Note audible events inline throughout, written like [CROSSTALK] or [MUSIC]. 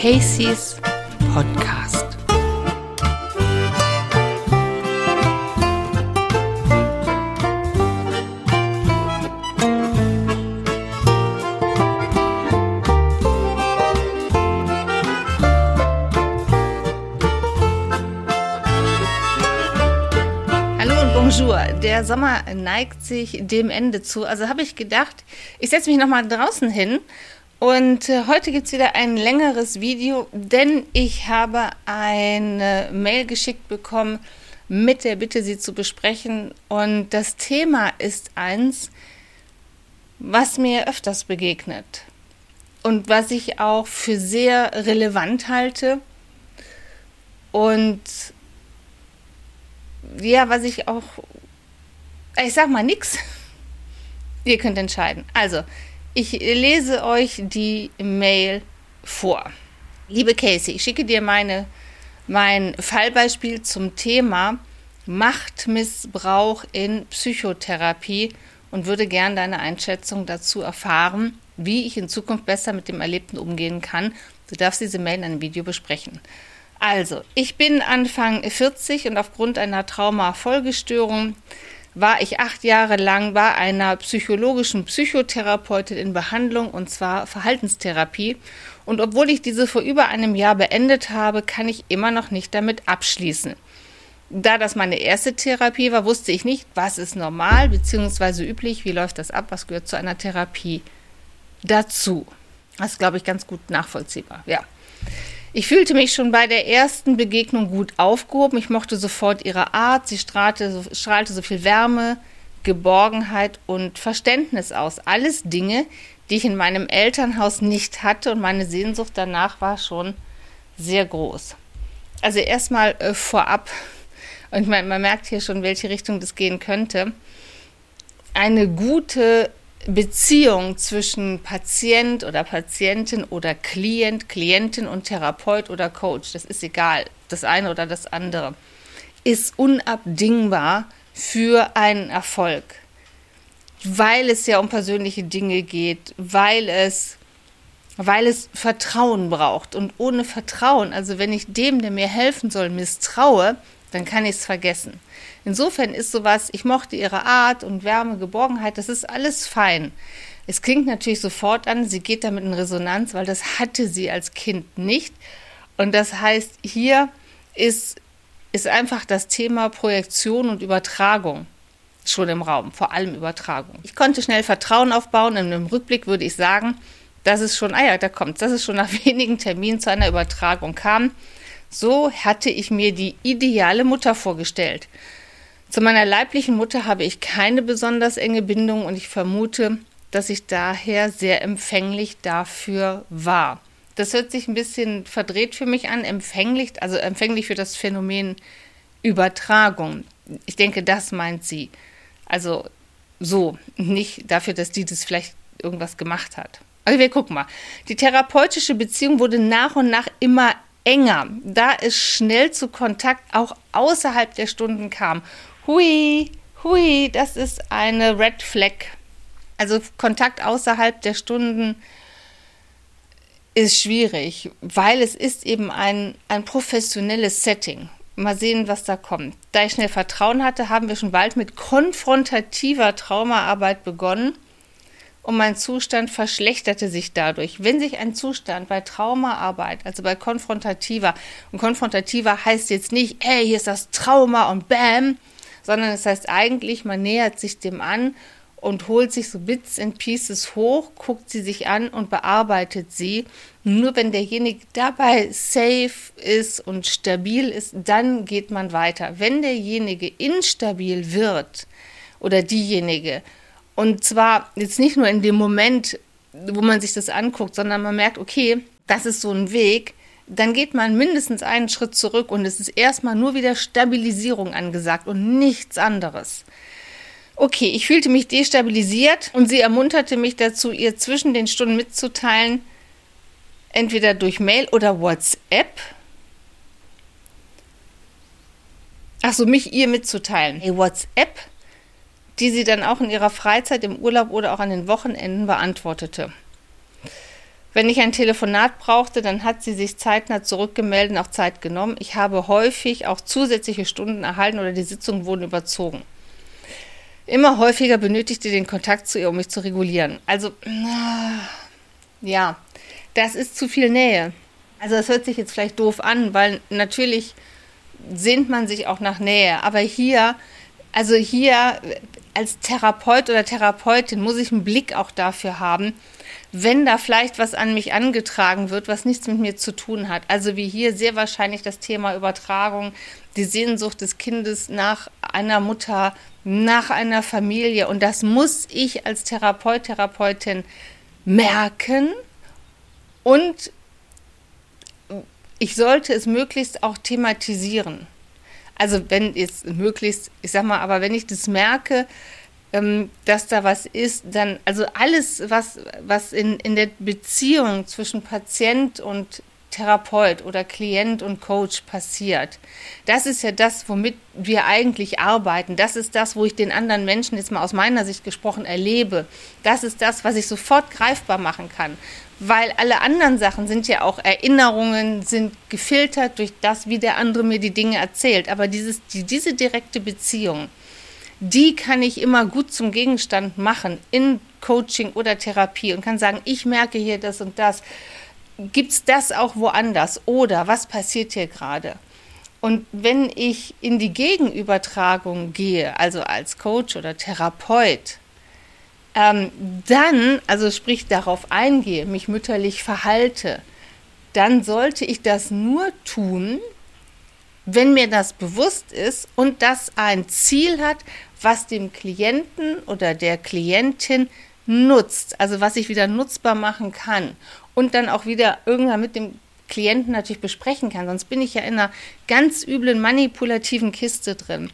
Casey's Podcast. Der Sommer neigt sich dem Ende zu. Also habe ich gedacht, ich setze mich nochmal draußen hin. Und äh, heute gibt es wieder ein längeres Video, denn ich habe eine Mail geschickt bekommen mit der Bitte, sie zu besprechen. Und das Thema ist eins, was mir öfters begegnet und was ich auch für sehr relevant halte und ja, was ich auch, ich sag mal nix. [LAUGHS] Ihr könnt entscheiden. Also, ich lese euch die Mail vor. Liebe Casey, ich schicke dir meine, mein Fallbeispiel zum Thema Machtmissbrauch in Psychotherapie und würde gern deine Einschätzung dazu erfahren, wie ich in Zukunft besser mit dem Erlebten umgehen kann. Du darfst diese Mail in einem Video besprechen. Also, ich bin Anfang 40 und aufgrund einer Traumafolgestörung war ich acht Jahre lang bei einer psychologischen Psychotherapeutin in Behandlung und zwar Verhaltenstherapie. Und obwohl ich diese vor über einem Jahr beendet habe, kann ich immer noch nicht damit abschließen. Da das meine erste Therapie war, wusste ich nicht, was ist normal bzw. üblich, wie läuft das ab, was gehört zu einer Therapie dazu. Das ist, glaube ich, ganz gut nachvollziehbar. Ja. Ich fühlte mich schon bei der ersten Begegnung gut aufgehoben. Ich mochte sofort ihre Art. Sie strahlte so, strahlte so viel Wärme, Geborgenheit und Verständnis aus. Alles Dinge, die ich in meinem Elternhaus nicht hatte und meine Sehnsucht danach war schon sehr groß. Also erstmal äh, vorab, und man, man merkt hier schon, welche Richtung das gehen könnte, eine gute Beziehung zwischen Patient oder Patientin oder Klient, Klientin und Therapeut oder Coach, das ist egal, das eine oder das andere, ist unabdingbar für einen Erfolg, weil es ja um persönliche Dinge geht, weil es weil es Vertrauen braucht und ohne Vertrauen, also wenn ich dem, der mir helfen soll, misstraue, dann kann ich es vergessen. Insofern ist sowas, ich mochte ihre Art und Wärme, Geborgenheit, das ist alles fein. Es klingt natürlich sofort an, sie geht damit in Resonanz, weil das hatte sie als Kind nicht. Und das heißt, hier ist, ist einfach das Thema Projektion und Übertragung schon im Raum, vor allem Übertragung. Ich konnte schnell Vertrauen aufbauen und im Rückblick würde ich sagen, dass es schon, ah ja, da kommt, dass es schon nach [LAUGHS] wenigen Terminen zu einer Übertragung kam. So hatte ich mir die ideale Mutter vorgestellt. Zu meiner leiblichen Mutter habe ich keine besonders enge Bindung und ich vermute, dass ich daher sehr empfänglich dafür war. Das hört sich ein bisschen verdreht für mich an, empfänglich, also empfänglich für das Phänomen Übertragung. Ich denke, das meint sie. Also so, nicht dafür, dass die das vielleicht irgendwas gemacht hat. Also wir gucken mal. Die therapeutische Beziehung wurde nach und nach immer enger, da es schnell zu Kontakt auch außerhalb der Stunden kam Hui, hui, das ist eine Red Flag. Also Kontakt außerhalb der Stunden ist schwierig, weil es ist eben ein, ein professionelles Setting. Mal sehen, was da kommt. Da ich schnell Vertrauen hatte, haben wir schon bald mit konfrontativer Traumaarbeit begonnen und mein Zustand verschlechterte sich dadurch. Wenn sich ein Zustand bei Traumaarbeit, also bei konfrontativer, und konfrontativer heißt jetzt nicht, hey, hier ist das Trauma und bam, sondern es heißt eigentlich, man nähert sich dem an und holt sich so Bits and Pieces hoch, guckt sie sich an und bearbeitet sie. Nur wenn derjenige dabei safe ist und stabil ist, dann geht man weiter. Wenn derjenige instabil wird oder diejenige, und zwar jetzt nicht nur in dem Moment, wo man sich das anguckt, sondern man merkt, okay, das ist so ein Weg, dann geht man mindestens einen Schritt zurück und es ist erstmal nur wieder Stabilisierung angesagt und nichts anderes. Okay, ich fühlte mich destabilisiert und sie ermunterte mich dazu, ihr zwischen den Stunden mitzuteilen, entweder durch Mail oder WhatsApp. Achso, mich ihr mitzuteilen. Hey, WhatsApp, die sie dann auch in ihrer Freizeit, im Urlaub oder auch an den Wochenenden beantwortete. Wenn ich ein Telefonat brauchte, dann hat sie sich zeitnah zurückgemeldet und auch Zeit genommen. Ich habe häufig auch zusätzliche Stunden erhalten oder die Sitzungen wurden überzogen. Immer häufiger benötigte den Kontakt zu ihr, um mich zu regulieren. Also, ja, das ist zu viel Nähe. Also, das hört sich jetzt vielleicht doof an, weil natürlich sehnt man sich auch nach Nähe. Aber hier, also hier als Therapeut oder Therapeutin muss ich einen Blick auch dafür haben, wenn da vielleicht was an mich angetragen wird, was nichts mit mir zu tun hat. Also wie hier sehr wahrscheinlich das Thema Übertragung, die Sehnsucht des Kindes nach einer Mutter, nach einer Familie. Und das muss ich als Therapeut, Therapeutin merken und ich sollte es möglichst auch thematisieren. Also wenn es möglichst, ich sag mal, aber wenn ich das merke, ähm, dass da was ist, dann, also alles, was, was in, in der Beziehung zwischen Patient und Therapeut oder Klient und Coach passiert. Das ist ja das, womit wir eigentlich arbeiten. Das ist das, wo ich den anderen Menschen jetzt mal aus meiner Sicht gesprochen erlebe. Das ist das, was ich sofort greifbar machen kann. Weil alle anderen Sachen sind ja auch Erinnerungen, sind gefiltert durch das, wie der andere mir die Dinge erzählt. Aber dieses, die, diese direkte Beziehung, die kann ich immer gut zum Gegenstand machen in Coaching oder Therapie und kann sagen, ich merke hier das und das. Gibt es das auch woanders? Oder was passiert hier gerade? Und wenn ich in die Gegenübertragung gehe, also als Coach oder Therapeut, ähm, dann, also sprich darauf eingehe, mich mütterlich verhalte, dann sollte ich das nur tun, wenn mir das bewusst ist und das ein Ziel hat, was dem Klienten oder der Klientin nutzt, also was ich wieder nutzbar machen kann und dann auch wieder irgendwann mit dem Klienten natürlich besprechen kann. Sonst bin ich ja in einer ganz üblen manipulativen Kiste drin.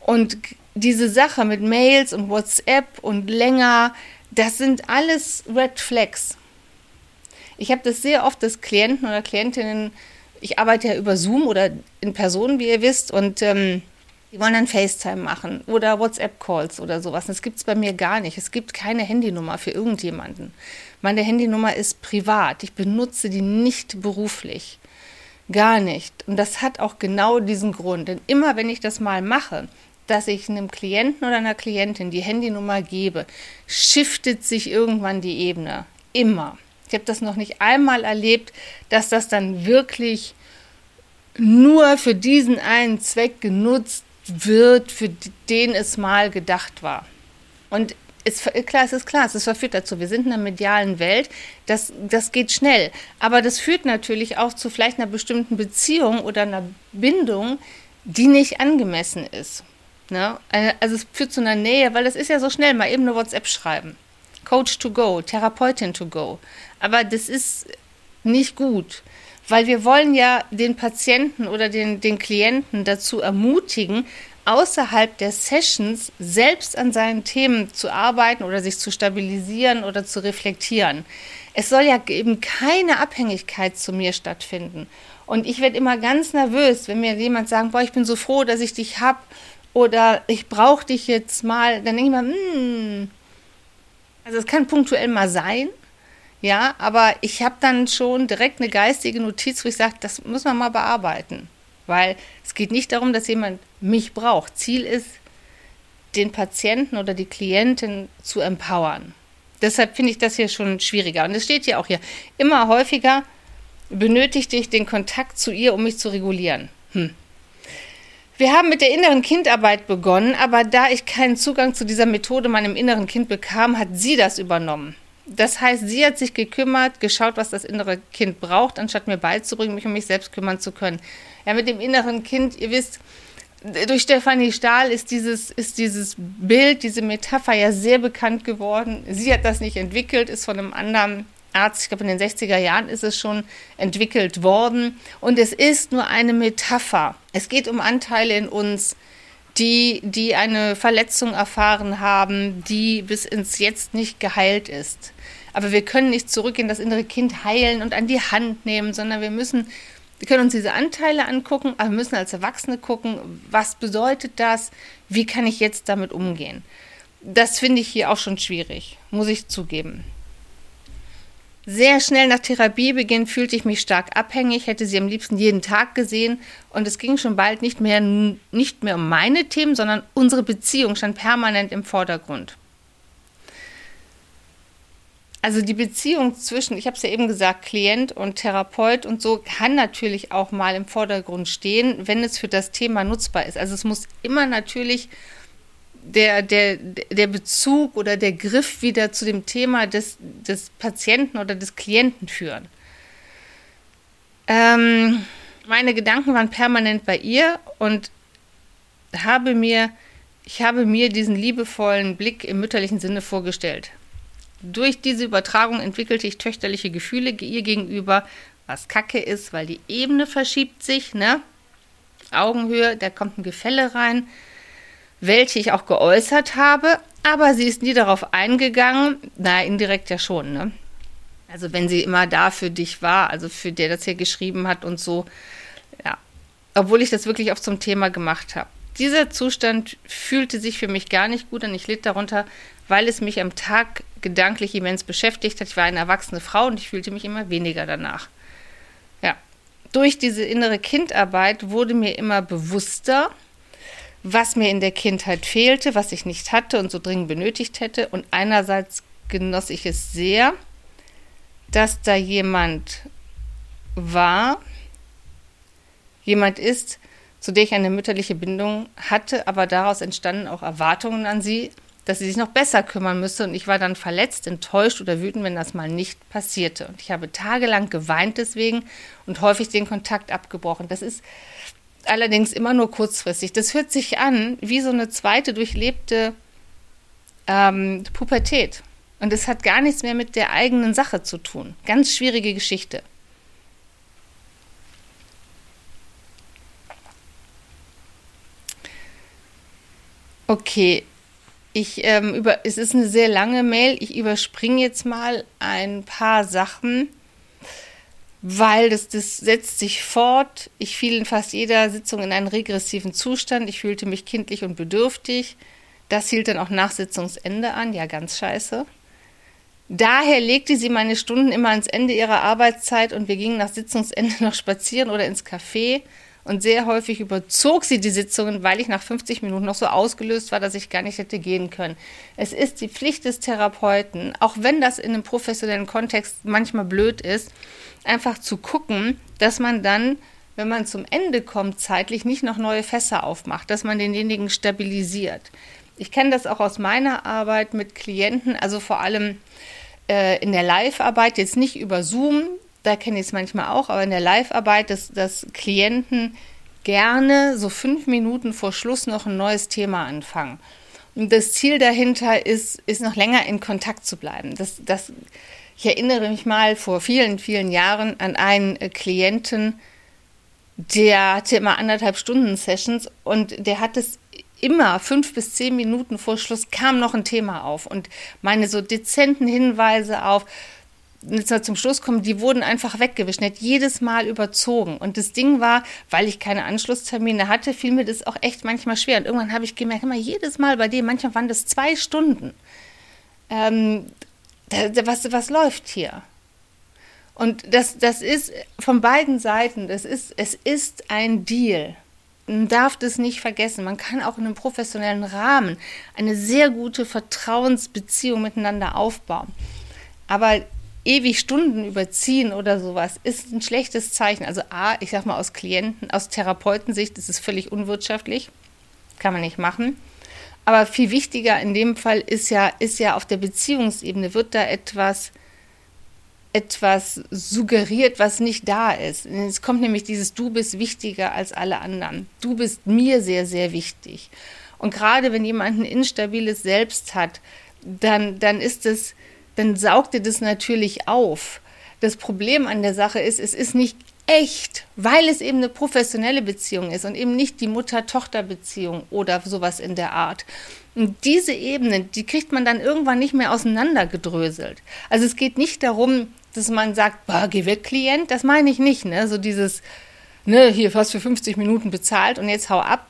Und diese Sache mit Mails und WhatsApp und länger, das sind alles Red Flags. Ich habe das sehr oft, dass Klienten oder Klientinnen, ich arbeite ja über Zoom oder in Person, wie ihr wisst, und ähm, die wollen dann FaceTime machen oder WhatsApp-Calls oder sowas. Das gibt es bei mir gar nicht. Es gibt keine Handynummer für irgendjemanden. Meine Handynummer ist privat. Ich benutze die nicht beruflich. Gar nicht. Und das hat auch genau diesen Grund. Denn immer wenn ich das mal mache, dass ich einem Klienten oder einer Klientin die Handynummer gebe, shiftet sich irgendwann die Ebene. Immer. Ich habe das noch nicht einmal erlebt, dass das dann wirklich nur für diesen einen Zweck genutzt wird, für den es mal gedacht war. Und es, klar, es ist klar, es verführt dazu. Wir sind in einer medialen Welt, das, das geht schnell. Aber das führt natürlich auch zu vielleicht einer bestimmten Beziehung oder einer Bindung, die nicht angemessen ist. Ne? Also es führt zu einer Nähe, weil es ist ja so schnell, mal eben eine WhatsApp schreiben. Coach to go, Therapeutin to go. Aber das ist nicht gut. Weil wir wollen ja den Patienten oder den, den Klienten dazu ermutigen, außerhalb der Sessions selbst an seinen Themen zu arbeiten oder sich zu stabilisieren oder zu reflektieren. Es soll ja eben keine Abhängigkeit zu mir stattfinden. Und ich werde immer ganz nervös, wenn mir jemand sagt, boah, ich bin so froh, dass ich dich hab oder ich brauche dich jetzt mal. Dann denke ich mal, hm, also es kann punktuell mal sein, ja, aber ich habe dann schon direkt eine geistige Notiz, wo ich sage, das muss man mal bearbeiten. Weil es geht nicht darum, dass jemand mich braucht. Ziel ist, den Patienten oder die Klientin zu empowern. Deshalb finde ich das hier schon schwieriger. Und es steht hier auch hier, immer häufiger benötigte ich den Kontakt zu ihr, um mich zu regulieren. Hm. Wir haben mit der inneren Kindarbeit begonnen, aber da ich keinen Zugang zu dieser Methode meinem inneren Kind bekam, hat sie das übernommen. Das heißt, sie hat sich gekümmert, geschaut, was das innere Kind braucht, anstatt mir beizubringen, mich um mich selbst kümmern zu können. Ja, mit dem inneren Kind, ihr wisst, durch Stefanie Stahl ist dieses, ist dieses Bild, diese Metapher ja sehr bekannt geworden. Sie hat das nicht entwickelt, ist von einem anderen Arzt, ich glaube in den 60er Jahren ist es schon entwickelt worden. Und es ist nur eine Metapher. Es geht um Anteile in uns, die, die eine Verletzung erfahren haben, die bis ins Jetzt nicht geheilt ist. Aber wir können nicht zurück in das innere Kind heilen und an die Hand nehmen, sondern wir müssen, wir können uns diese Anteile angucken, aber wir müssen als Erwachsene gucken, was bedeutet das, wie kann ich jetzt damit umgehen. Das finde ich hier auch schon schwierig, muss ich zugeben. Sehr schnell nach Therapiebeginn fühlte ich mich stark abhängig, hätte sie am liebsten jeden Tag gesehen und es ging schon bald nicht mehr, nicht mehr um meine Themen, sondern unsere Beziehung stand permanent im Vordergrund. Also die Beziehung zwischen, ich habe es ja eben gesagt, Klient und Therapeut und so kann natürlich auch mal im Vordergrund stehen, wenn es für das Thema nutzbar ist. Also es muss immer natürlich der, der, der Bezug oder der Griff wieder zu dem Thema des, des Patienten oder des Klienten führen. Ähm, meine Gedanken waren permanent bei ihr und habe mir, ich habe mir diesen liebevollen Blick im mütterlichen Sinne vorgestellt. Durch diese Übertragung entwickelte ich töchterliche Gefühle ihr gegenüber, was Kacke ist, weil die Ebene verschiebt sich, ne? Augenhöhe, da kommt ein Gefälle rein welche ich auch geäußert habe, aber sie ist nie darauf eingegangen. Na, indirekt ja schon, ne? Also wenn sie immer da für dich war, also für der das hier geschrieben hat und so, ja. Obwohl ich das wirklich oft zum Thema gemacht habe. Dieser Zustand fühlte sich für mich gar nicht gut an. Ich litt darunter, weil es mich am Tag gedanklich immens beschäftigt hat. Ich war eine erwachsene Frau und ich fühlte mich immer weniger danach. Ja. Durch diese innere Kindarbeit wurde mir immer bewusster, was mir in der Kindheit fehlte, was ich nicht hatte und so dringend benötigt hätte. Und einerseits genoss ich es sehr, dass da jemand war, jemand ist, zu der ich eine mütterliche Bindung hatte, aber daraus entstanden auch Erwartungen an sie, dass sie sich noch besser kümmern müsse. Und ich war dann verletzt, enttäuscht oder wütend, wenn das mal nicht passierte. Und ich habe tagelang geweint deswegen und häufig den Kontakt abgebrochen. Das ist allerdings immer nur kurzfristig. Das hört sich an wie so eine zweite durchlebte ähm, Pubertät. Und es hat gar nichts mehr mit der eigenen Sache zu tun. Ganz schwierige Geschichte. Okay, ich ähm, über, es ist eine sehr lange Mail. Ich überspringe jetzt mal ein paar Sachen weil das, das setzt sich fort. Ich fiel in fast jeder Sitzung in einen regressiven Zustand. Ich fühlte mich kindlich und bedürftig. Das hielt dann auch nach Sitzungsende an. Ja, ganz scheiße. Daher legte sie meine Stunden immer ans Ende ihrer Arbeitszeit und wir gingen nach Sitzungsende [LAUGHS] noch spazieren oder ins Café. Und sehr häufig überzog sie die Sitzungen, weil ich nach 50 Minuten noch so ausgelöst war, dass ich gar nicht hätte gehen können. Es ist die Pflicht des Therapeuten, auch wenn das in einem professionellen Kontext manchmal blöd ist, einfach zu gucken, dass man dann, wenn man zum Ende kommt, zeitlich nicht noch neue Fässer aufmacht, dass man denjenigen stabilisiert. Ich kenne das auch aus meiner Arbeit mit Klienten, also vor allem äh, in der Live-Arbeit, jetzt nicht über Zoom, da kenne ich es manchmal auch, aber in der Live-Arbeit, dass, dass Klienten gerne so fünf Minuten vor Schluss noch ein neues Thema anfangen. Und das Ziel dahinter ist, ist noch länger in Kontakt zu bleiben. Das, das ich erinnere mich mal vor vielen, vielen Jahren an einen äh, Klienten, der hatte immer anderthalb Stunden Sessions und der hat es immer fünf bis zehn Minuten vor Schluss kam noch ein Thema auf und meine so dezenten Hinweise auf, zum Schluss kommen, die wurden einfach weggewischt. Hat jedes Mal überzogen. Und das Ding war, weil ich keine Anschlusstermine hatte, fiel mir das auch echt manchmal schwer. Und irgendwann habe ich gemerkt, immer jedes Mal bei dem, manchmal waren das zwei Stunden. Ähm, was, was läuft hier? Und das, das ist von beiden Seiten, das ist, es ist ein Deal. Man darf das nicht vergessen. Man kann auch in einem professionellen Rahmen eine sehr gute Vertrauensbeziehung miteinander aufbauen. Aber ewig Stunden überziehen oder sowas ist ein schlechtes Zeichen. Also A, ich sag mal aus Klienten, aus Therapeutensicht ist es völlig unwirtschaftlich. Kann man nicht machen. Aber viel wichtiger in dem Fall ist ja, ist ja auf der Beziehungsebene, wird da etwas, etwas suggeriert, was nicht da ist. Es kommt nämlich dieses Du bist wichtiger als alle anderen. Du bist mir sehr, sehr wichtig. Und gerade wenn jemand ein instabiles Selbst hat, dann, dann ist es, dann saugt er das natürlich auf. Das Problem an der Sache ist, es ist nicht echt, weil es eben eine professionelle Beziehung ist und eben nicht die Mutter-Tochter-Beziehung oder sowas in der Art. Und diese Ebene, die kriegt man dann irgendwann nicht mehr auseinandergedröselt. Also es geht nicht darum, dass man sagt, bah, geh weg, Klient, das meine ich nicht, ne? So dieses, ne, hier fast für 50 Minuten bezahlt und jetzt hau ab.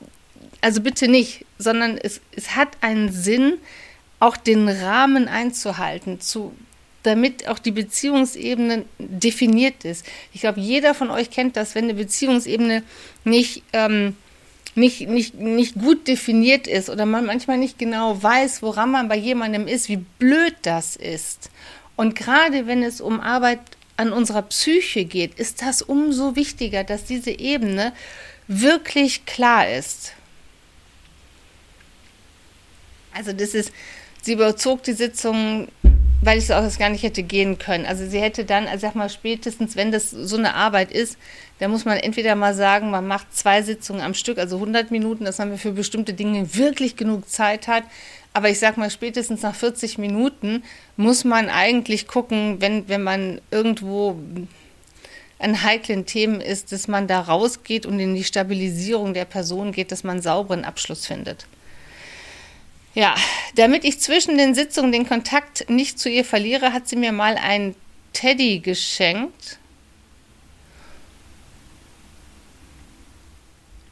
Also bitte nicht, sondern es, es hat einen Sinn, auch den Rahmen einzuhalten, zu damit auch die Beziehungsebene definiert ist. Ich glaube, jeder von euch kennt das, wenn eine Beziehungsebene nicht, ähm, nicht, nicht, nicht gut definiert ist oder man manchmal nicht genau weiß, woran man bei jemandem ist, wie blöd das ist. Und gerade wenn es um Arbeit an unserer Psyche geht, ist das umso wichtiger, dass diese Ebene wirklich klar ist. Also das ist, sie überzog die Sitzung, weil ich es auch gar nicht hätte gehen können. Also sie hätte dann, also sag mal, spätestens, wenn das so eine Arbeit ist, da muss man entweder mal sagen, man macht zwei Sitzungen am Stück, also 100 Minuten, dass man für bestimmte Dinge wirklich genug Zeit hat. Aber ich sag mal, spätestens nach 40 Minuten muss man eigentlich gucken, wenn, wenn man irgendwo an heiklen Themen ist, dass man da rausgeht und in die Stabilisierung der Person geht, dass man einen sauberen Abschluss findet. Ja, damit ich zwischen den Sitzungen den Kontakt nicht zu ihr verliere, hat sie mir mal einen Teddy geschenkt.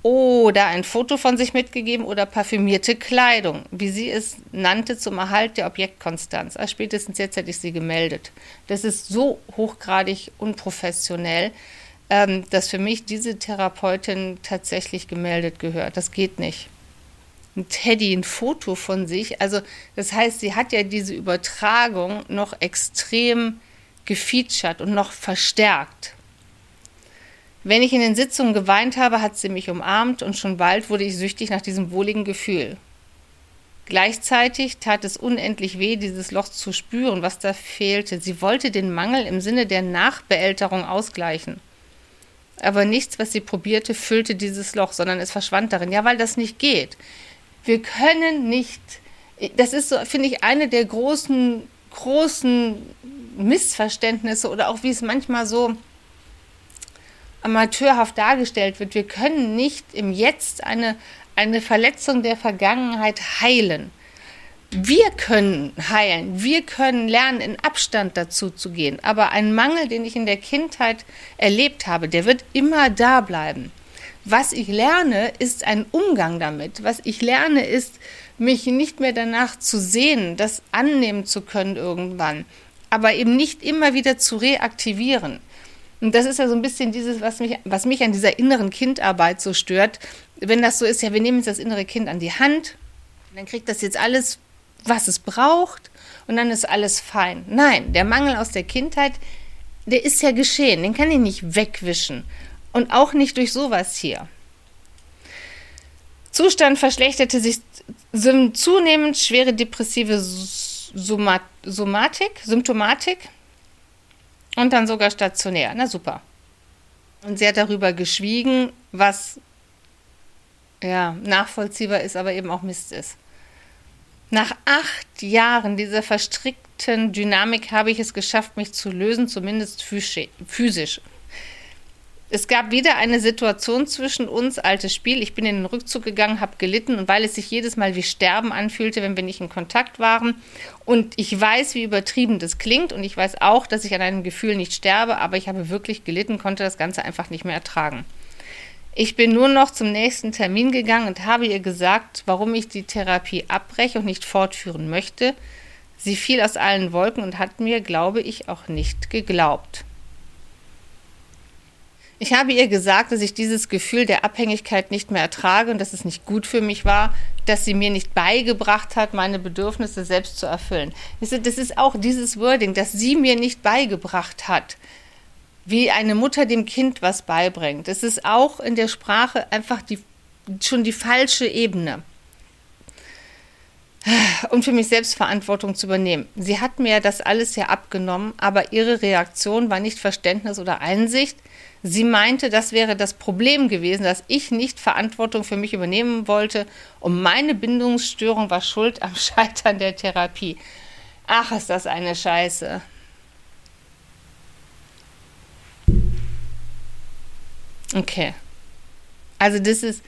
Oder ein Foto von sich mitgegeben oder parfümierte Kleidung, wie sie es nannte, zum Erhalt der Objektkonstanz. Also spätestens jetzt hätte ich sie gemeldet. Das ist so hochgradig unprofessionell, ähm, dass für mich diese Therapeutin tatsächlich gemeldet gehört. Das geht nicht ein Teddy ein Foto von sich. Also das heißt, sie hat ja diese Übertragung noch extrem gefeatured und noch verstärkt. Wenn ich in den Sitzungen geweint habe, hat sie mich umarmt und schon bald wurde ich süchtig nach diesem wohligen Gefühl. Gleichzeitig tat es unendlich weh, dieses Loch zu spüren, was da fehlte. Sie wollte den Mangel im Sinne der Nachbeälterung ausgleichen. Aber nichts, was sie probierte, füllte dieses Loch, sondern es verschwand darin. Ja, weil das nicht geht. Wir können nicht, das ist so, finde ich, eine der großen, großen Missverständnisse oder auch wie es manchmal so amateurhaft dargestellt wird. Wir können nicht im Jetzt eine, eine Verletzung der Vergangenheit heilen. Wir können heilen, wir können lernen, in Abstand dazu zu gehen. Aber ein Mangel, den ich in der Kindheit erlebt habe, der wird immer da bleiben. Was ich lerne, ist ein Umgang damit. Was ich lerne, ist, mich nicht mehr danach zu sehen, das annehmen zu können irgendwann, aber eben nicht immer wieder zu reaktivieren. Und das ist ja so ein bisschen dieses, was mich, was mich an dieser inneren Kindarbeit so stört. Wenn das so ist, ja, wir nehmen jetzt das innere Kind an die Hand, dann kriegt das jetzt alles, was es braucht, und dann ist alles fein. Nein, der Mangel aus der Kindheit, der ist ja geschehen, den kann ich nicht wegwischen. Und auch nicht durch sowas hier. Zustand verschlechterte sich zunehmend schwere depressive Somatik, Symptomatik und dann sogar stationär. Na super. Und sie hat darüber geschwiegen, was ja nachvollziehbar ist, aber eben auch Mist ist. Nach acht Jahren dieser verstrickten Dynamik habe ich es geschafft, mich zu lösen, zumindest physisch. Es gab wieder eine Situation zwischen uns, altes Spiel. Ich bin in den Rückzug gegangen, habe gelitten und weil es sich jedes Mal wie Sterben anfühlte, wenn wir nicht in Kontakt waren. Und ich weiß, wie übertrieben das klingt und ich weiß auch, dass ich an einem Gefühl nicht sterbe, aber ich habe wirklich gelitten, konnte das Ganze einfach nicht mehr ertragen. Ich bin nur noch zum nächsten Termin gegangen und habe ihr gesagt, warum ich die Therapie abbreche und nicht fortführen möchte. Sie fiel aus allen Wolken und hat mir, glaube ich, auch nicht geglaubt. Ich habe ihr gesagt, dass ich dieses Gefühl der Abhängigkeit nicht mehr ertrage und dass es nicht gut für mich war, dass sie mir nicht beigebracht hat, meine Bedürfnisse selbst zu erfüllen. Das ist auch dieses Wording, dass sie mir nicht beigebracht hat, wie eine Mutter dem Kind was beibringt. Das ist auch in der Sprache einfach die, schon die falsche Ebene und für mich selbst Verantwortung zu übernehmen. Sie hat mir das alles ja abgenommen, aber ihre Reaktion war nicht Verständnis oder Einsicht, Sie meinte, das wäre das Problem gewesen, dass ich nicht Verantwortung für mich übernehmen wollte und meine Bindungsstörung war schuld am [LAUGHS] Scheitern der Therapie. Ach, ist das eine Scheiße. Okay. Also das ist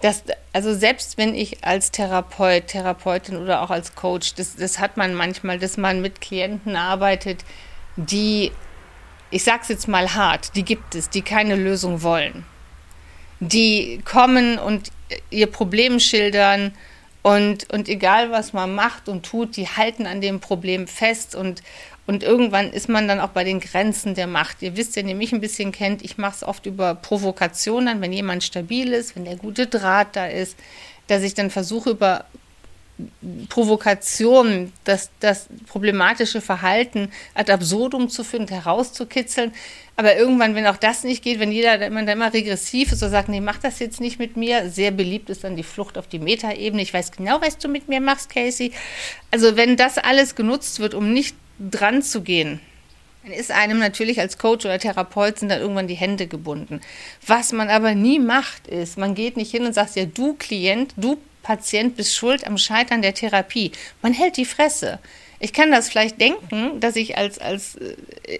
das, also selbst wenn ich als Therapeut, Therapeutin oder auch als Coach, das, das hat man manchmal, dass man mit Klienten arbeitet, die ich sag's jetzt mal hart, die gibt es, die keine Lösung wollen. Die kommen und ihr Problem schildern Und, und egal, was man macht und tut, die halten an dem Problem fest und, und irgendwann ist man dann auch bei den Grenzen der Macht. Ihr wisst, wenn ihr mich ein bisschen kennt, ich mache es oft über Provokationen, wenn jemand stabil ist, wenn der gute Draht da ist, dass ich dann versuche, über Provokation, das, das problematische Verhalten ad absurdum zu führen, herauszukitzeln. Aber irgendwann, wenn auch das nicht geht, wenn jeder wenn man da immer regressiv ist und sagt, nee, mach das jetzt nicht mit mir, sehr beliebt ist dann die Flucht auf die Metaebene. Ich weiß genau, was du mit mir machst, Casey. Also wenn das alles genutzt wird, um nicht dran zu gehen, dann ist einem natürlich als Coach oder Therapeut sind dann irgendwann die Hände gebunden. Was man aber nie macht, ist, man geht nicht hin und sagt, ja, du Klient, du Patient bist schuld am Scheitern der Therapie. Man hält die Fresse. Ich kann das vielleicht denken, dass ich als, als äh,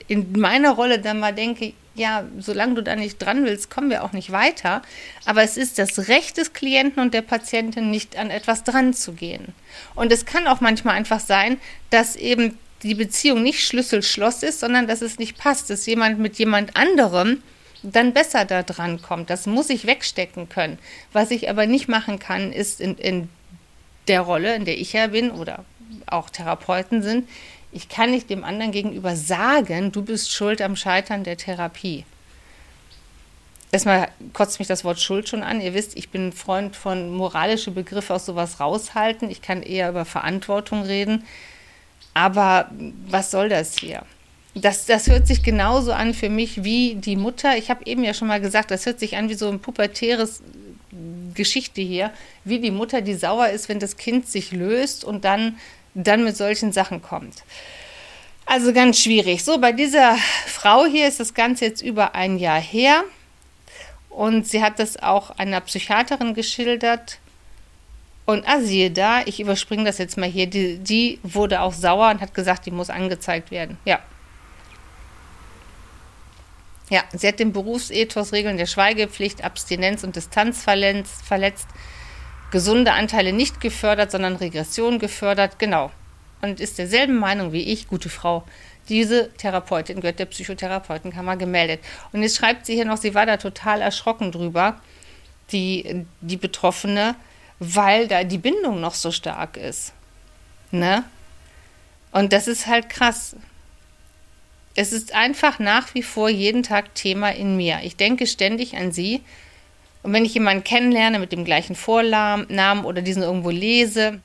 in meiner Rolle dann mal denke, ja, solange du da nicht dran willst, kommen wir auch nicht weiter. Aber es ist das Recht des Klienten und der Patientin, nicht an etwas dran zu gehen. Und es kann auch manchmal einfach sein, dass eben die Beziehung nicht Schlüssel-Schloss ist, sondern dass es nicht passt, dass jemand mit jemand anderem dann besser da dran kommt. Das muss ich wegstecken können. Was ich aber nicht machen kann, ist in, in der Rolle, in der ich ja bin oder auch Therapeuten sind, ich kann nicht dem anderen gegenüber sagen, du bist schuld am Scheitern der Therapie. Erstmal kotzt mich das Wort Schuld schon an. Ihr wisst, ich bin ein Freund von moralische Begriffe aus sowas raushalten. Ich kann eher über Verantwortung reden. Aber was soll das hier? das, das hört sich genauso an für mich wie die Mutter. Ich habe eben ja schon mal gesagt, das hört sich an wie so ein pubertäres Geschichte hier, wie die Mutter, die sauer ist, wenn das Kind sich löst und dann, dann mit solchen Sachen kommt. Also ganz schwierig. So, bei dieser Frau hier ist das Ganze jetzt über ein Jahr her und sie hat das auch einer Psychiaterin geschildert. Und ah, siehe da, ich überspringe das jetzt mal hier, die, die wurde auch sauer und hat gesagt, die muss angezeigt werden. Ja, ja, sie hat den Berufsethos, Regeln der Schweigepflicht, Abstinenz und Distanz verletzt, verletzt, gesunde Anteile nicht gefördert, sondern Regression gefördert, genau. Und ist derselben Meinung wie ich, gute Frau. Diese Therapeutin gehört der Psychotherapeutenkammer gemeldet. Und jetzt schreibt sie hier noch, sie war da total erschrocken drüber, die, die Betroffene, weil da die Bindung noch so stark ist. Ne? Und das ist halt krass es ist einfach nach wie vor jeden Tag Thema in mir. Ich denke ständig an sie. Und wenn ich jemanden kennenlerne mit dem gleichen Vornamen oder diesen irgendwo lese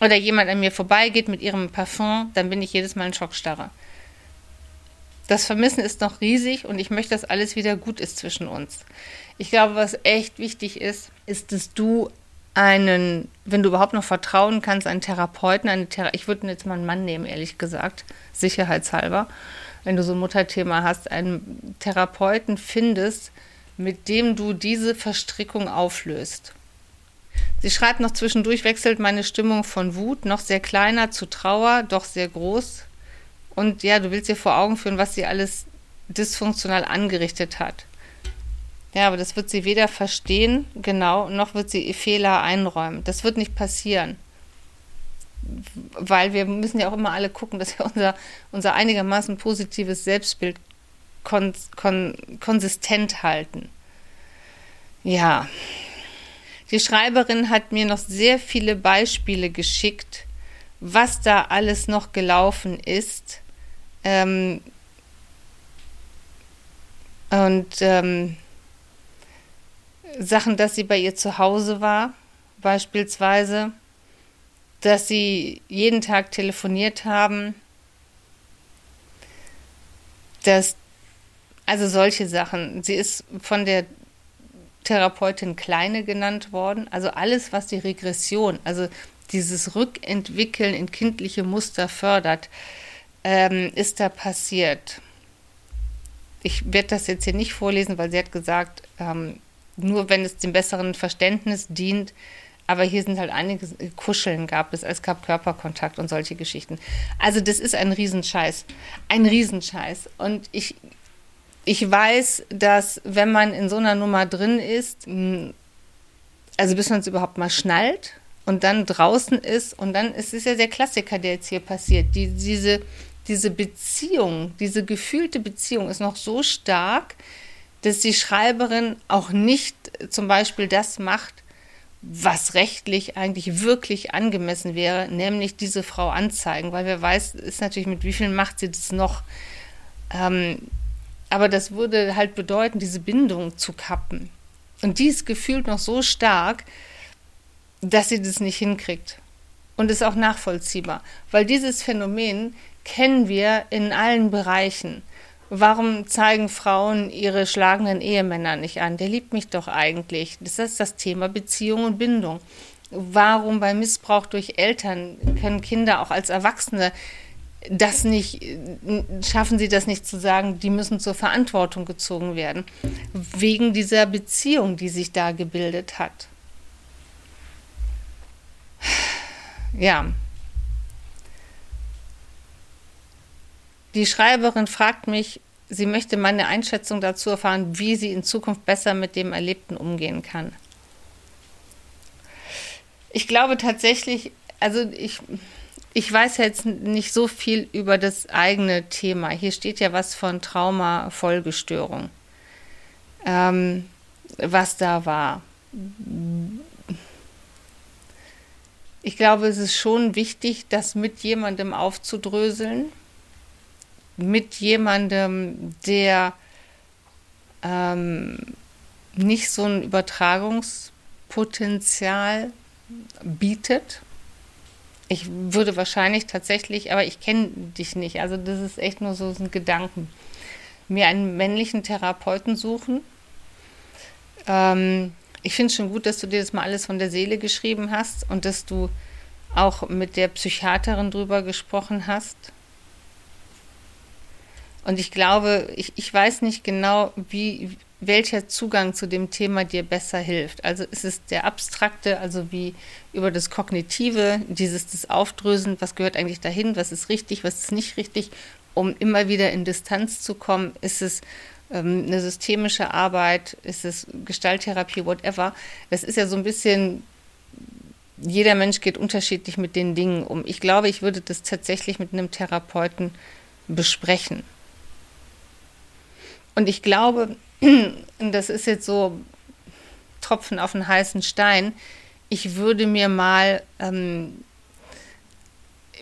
oder jemand an mir vorbeigeht mit ihrem Parfum, dann bin ich jedes Mal in Schockstarre. Das Vermissen ist noch riesig und ich möchte, dass alles wieder gut ist zwischen uns. Ich glaube, was echt wichtig ist, ist, dass du einen, wenn du überhaupt noch vertrauen kannst, einen Therapeuten, eine Thera ich würde jetzt mal einen Mann nehmen, ehrlich gesagt, sicherheitshalber, wenn du so ein Mutterthema hast, einen Therapeuten findest, mit dem du diese Verstrickung auflöst. Sie schreibt noch zwischendurch, wechselt meine Stimmung von Wut, noch sehr kleiner, zu Trauer, doch sehr groß. Und ja, du willst dir vor Augen führen, was sie alles dysfunktional angerichtet hat. Ja, aber das wird sie weder verstehen, genau, noch wird sie Fehler einräumen. Das wird nicht passieren weil wir müssen ja auch immer alle gucken, dass wir unser, unser einigermaßen positives Selbstbild kon kon konsistent halten. Ja, die Schreiberin hat mir noch sehr viele Beispiele geschickt, was da alles noch gelaufen ist. Ähm, und ähm, Sachen, dass sie bei ihr zu Hause war, beispielsweise dass sie jeden Tag telefoniert haben, dass, also solche Sachen. Sie ist von der Therapeutin Kleine genannt worden. Also alles, was die Regression, also dieses Rückentwickeln in kindliche Muster fördert, ähm, ist da passiert. Ich werde das jetzt hier nicht vorlesen, weil sie hat gesagt, ähm, nur wenn es dem besseren Verständnis dient, aber hier sind halt einige Kuscheln gab es, es gab Körperkontakt und solche Geschichten. Also das ist ein Riesenscheiß. Ein Riesenscheiß. Und ich, ich weiß, dass wenn man in so einer Nummer drin ist, hm, also bis man es überhaupt mal schnallt und dann draußen ist und dann ist es ja der Klassiker, der jetzt hier passiert. Die, diese, diese Beziehung, diese gefühlte Beziehung ist noch so stark, dass die Schreiberin auch nicht zum Beispiel das macht, was rechtlich eigentlich wirklich angemessen wäre, nämlich diese Frau anzeigen, weil wer weiß, ist natürlich mit wie viel Macht sie das noch. Ähm, aber das würde halt bedeuten, diese Bindung zu kappen. Und die ist gefühlt noch so stark, dass sie das nicht hinkriegt. Und ist auch nachvollziehbar, weil dieses Phänomen kennen wir in allen Bereichen. Warum zeigen Frauen ihre schlagenden Ehemänner nicht an? Der liebt mich doch eigentlich. Das ist das Thema Beziehung und Bindung. Warum bei Missbrauch durch Eltern können Kinder auch als Erwachsene das nicht, schaffen sie das nicht zu sagen, die müssen zur Verantwortung gezogen werden? Wegen dieser Beziehung, die sich da gebildet hat. Ja, Die Schreiberin fragt mich, sie möchte meine Einschätzung dazu erfahren, wie sie in Zukunft besser mit dem Erlebten umgehen kann. Ich glaube tatsächlich, also ich, ich weiß jetzt nicht so viel über das eigene Thema. Hier steht ja was von Trauma-Folgestörung, ähm, was da war. Ich glaube, es ist schon wichtig, das mit jemandem aufzudröseln mit jemandem, der ähm, nicht so ein Übertragungspotenzial bietet. Ich würde wahrscheinlich tatsächlich, aber ich kenne dich nicht, also das ist echt nur so ein Gedanken, mir einen männlichen Therapeuten suchen. Ähm, ich finde es schon gut, dass du dir das mal alles von der Seele geschrieben hast und dass du auch mit der Psychiaterin drüber gesprochen hast und ich glaube, ich, ich weiß nicht genau, wie, welcher Zugang zu dem Thema dir besser hilft. Also ist es der abstrakte, also wie über das Kognitive, dieses das Aufdrösen, was gehört eigentlich dahin, was ist richtig, was ist nicht richtig, um immer wieder in Distanz zu kommen? Ist es ähm, eine systemische Arbeit? Ist es Gestalttherapie, whatever? Das ist ja so ein bisschen jeder Mensch geht unterschiedlich mit den Dingen um. Ich glaube, ich würde das tatsächlich mit einem Therapeuten besprechen. Und ich glaube, das ist jetzt so Tropfen auf einen heißen Stein, ich würde mir mal, ähm,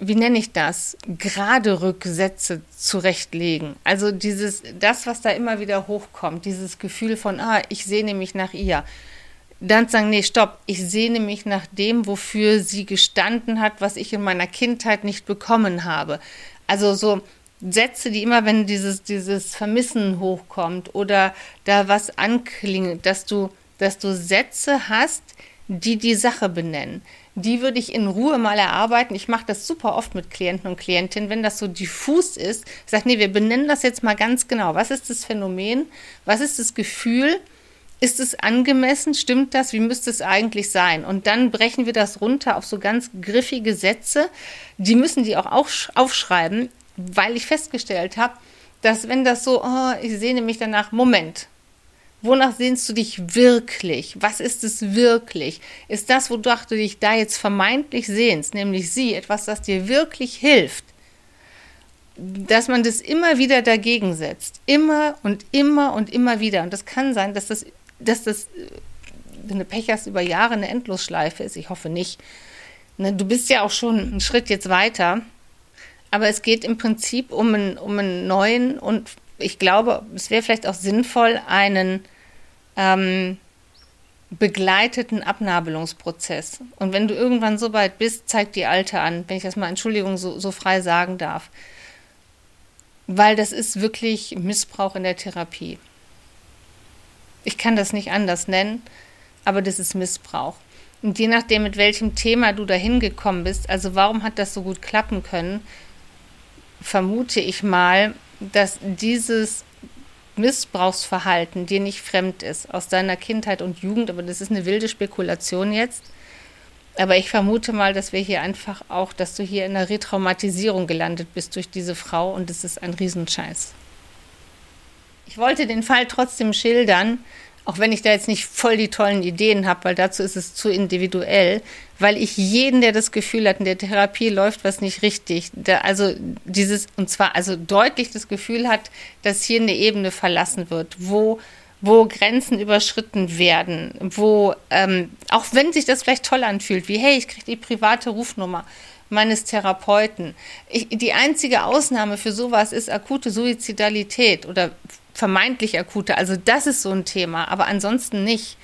wie nenne ich das, gerade Rücksätze zurechtlegen. Also dieses, das, was da immer wieder hochkommt, dieses Gefühl von, ah, ich sehne mich nach ihr. Dann sagen, nee, stopp, ich sehne mich nach dem, wofür sie gestanden hat, was ich in meiner Kindheit nicht bekommen habe. Also so, Sätze, die immer, wenn dieses, dieses Vermissen hochkommt oder da was anklingelt, dass du, dass du Sätze hast, die die Sache benennen. Die würde ich in Ruhe mal erarbeiten. Ich mache das super oft mit Klienten und Klientinnen, wenn das so diffus ist. Ich sage, nee, wir benennen das jetzt mal ganz genau. Was ist das Phänomen? Was ist das Gefühl? Ist es angemessen? Stimmt das? Wie müsste es eigentlich sein? Und dann brechen wir das runter auf so ganz griffige Sätze. Die müssen die auch aufschreiben weil ich festgestellt habe, dass wenn das so, oh, ich sehne mich danach, Moment, wonach sehnst du dich wirklich? Was ist es wirklich? Ist das, wodurch du dich da jetzt vermeintlich sehnst, nämlich sie, etwas, das dir wirklich hilft? Dass man das immer wieder dagegen setzt. Immer und immer und immer wieder. Und das kann sein, dass das, dass das, wenn du Pech hast, über Jahre eine Endlosschleife ist. Ich hoffe nicht. Ne, du bist ja auch schon einen Schritt jetzt weiter. Aber es geht im Prinzip um einen, um einen neuen und ich glaube, es wäre vielleicht auch sinnvoll, einen ähm, begleiteten Abnabelungsprozess. Und wenn du irgendwann so weit bist, zeig die Alte an, wenn ich das mal, Entschuldigung, so, so frei sagen darf. Weil das ist wirklich Missbrauch in der Therapie. Ich kann das nicht anders nennen, aber das ist Missbrauch. Und je nachdem, mit welchem Thema du dahin gekommen bist, also warum hat das so gut klappen können, vermute ich mal, dass dieses Missbrauchsverhalten dir nicht fremd ist aus deiner Kindheit und Jugend, aber das ist eine wilde Spekulation jetzt. Aber ich vermute mal, dass wir hier einfach auch, dass du hier in einer Retraumatisierung gelandet bist durch diese Frau und das ist ein Riesenscheiß. Ich wollte den Fall trotzdem schildern, auch wenn ich da jetzt nicht voll die tollen Ideen habe, weil dazu ist es zu individuell, weil ich jeden, der das Gefühl hat, in der Therapie läuft was nicht richtig, also dieses, und zwar also deutlich das Gefühl hat, dass hier eine Ebene verlassen wird, wo wo Grenzen überschritten werden, wo, ähm, auch wenn sich das vielleicht toll anfühlt, wie, hey, ich kriege die private Rufnummer meines Therapeuten. Ich, die einzige Ausnahme für sowas ist akute Suizidalität oder vermeintlich akute. Also das ist so ein Thema, aber ansonsten nicht.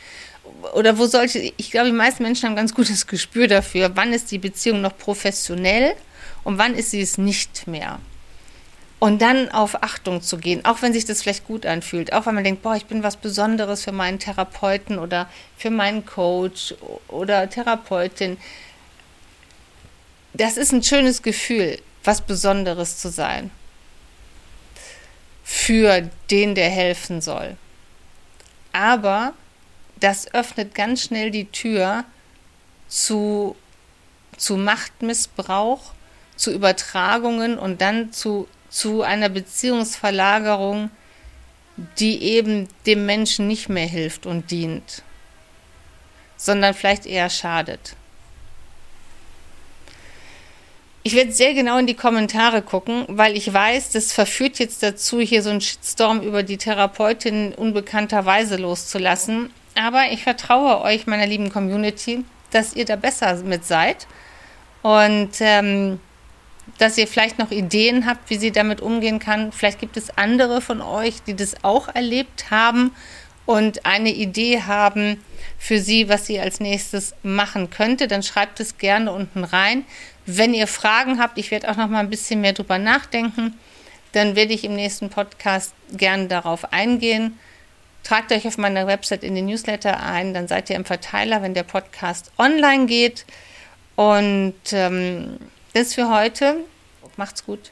Oder wo solche, ich glaube, die meisten Menschen haben ganz gutes Gespür dafür, wann ist die Beziehung noch professionell und wann ist sie es nicht mehr. Und dann auf Achtung zu gehen, auch wenn sich das vielleicht gut anfühlt, auch wenn man denkt, boah, ich bin was Besonderes für meinen Therapeuten oder für meinen Coach oder Therapeutin. Das ist ein schönes Gefühl, was Besonderes zu sein. Für den, der helfen soll. Aber das öffnet ganz schnell die Tür zu, zu Machtmissbrauch, zu Übertragungen und dann zu zu einer Beziehungsverlagerung, die eben dem Menschen nicht mehr hilft und dient, sondern vielleicht eher schadet. Ich werde sehr genau in die Kommentare gucken, weil ich weiß, das verführt jetzt dazu, hier so einen Shitstorm über die Therapeutin unbekannterweise loszulassen. Aber ich vertraue euch, meiner lieben Community, dass ihr da besser mit seid. Und ähm, dass ihr vielleicht noch Ideen habt, wie sie damit umgehen kann. Vielleicht gibt es andere von euch, die das auch erlebt haben und eine Idee haben für sie, was sie als nächstes machen könnte. Dann schreibt es gerne unten rein. Wenn ihr Fragen habt, ich werde auch noch mal ein bisschen mehr drüber nachdenken, dann werde ich im nächsten Podcast gerne darauf eingehen. Tragt euch auf meiner Website in den Newsletter ein, dann seid ihr im Verteiler, wenn der Podcast online geht. Und ähm, das für heute. Macht's gut.